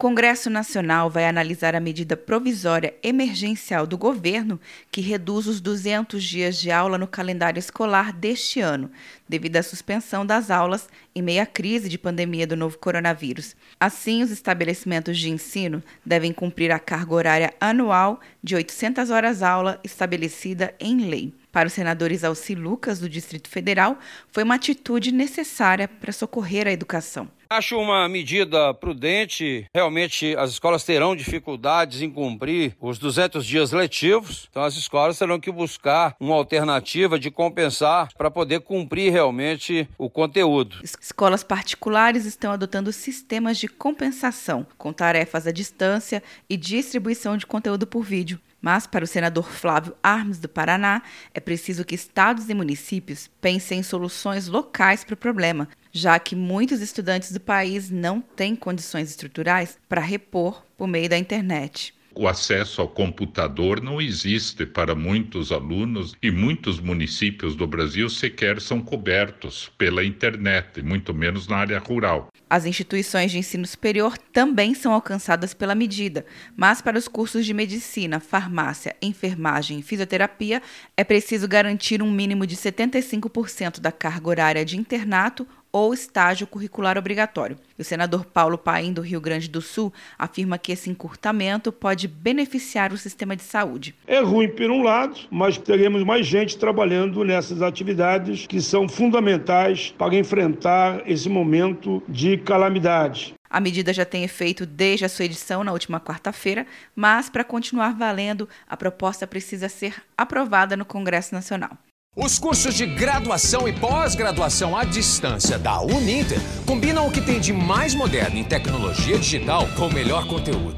Congresso Nacional vai analisar a medida provisória emergencial do governo que reduz os 200 dias de aula no calendário escolar deste ano, devido à suspensão das aulas em meio à crise de pandemia do novo coronavírus. Assim, os estabelecimentos de ensino devem cumprir a carga horária anual de 800 horas-aula estabelecida em lei. Para os senadores Alci Lucas, do Distrito Federal, foi uma atitude necessária para socorrer a educação. Acho uma medida prudente. Realmente, as escolas terão dificuldades em cumprir os 200 dias letivos. Então, as escolas terão que buscar uma alternativa de compensar para poder cumprir realmente o conteúdo. Escolas particulares estão adotando sistemas de compensação, com tarefas à distância e distribuição de conteúdo por vídeo. Mas, para o senador Flávio Armes, do Paraná, é preciso que estados e municípios pensem em soluções locais para o problema, já que muitos estudantes do país não têm condições estruturais para repor por meio da internet. O acesso ao computador não existe para muitos alunos e muitos municípios do Brasil sequer são cobertos pela internet, muito menos na área rural. As instituições de ensino superior também são alcançadas pela medida, mas para os cursos de medicina, farmácia, enfermagem e fisioterapia é preciso garantir um mínimo de 75% da carga horária de internato ou estágio curricular obrigatório. O senador Paulo Paim, do Rio Grande do Sul, afirma que esse encurtamento pode beneficiar o sistema de saúde. É ruim por um lado, mas teremos mais gente trabalhando nessas atividades que são fundamentais para enfrentar esse momento de calamidade. A medida já tem efeito desde a sua edição na última quarta-feira, mas para continuar valendo, a proposta precisa ser aprovada no Congresso Nacional. Os cursos de graduação e pós-graduação à distância da Uninter combinam o que tem de mais moderno em tecnologia digital com o melhor conteúdo.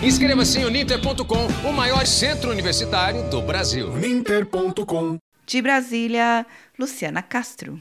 Inscreva-se em uninter.com, o maior centro universitário do Brasil. Uninter.com. De Brasília, Luciana Castro.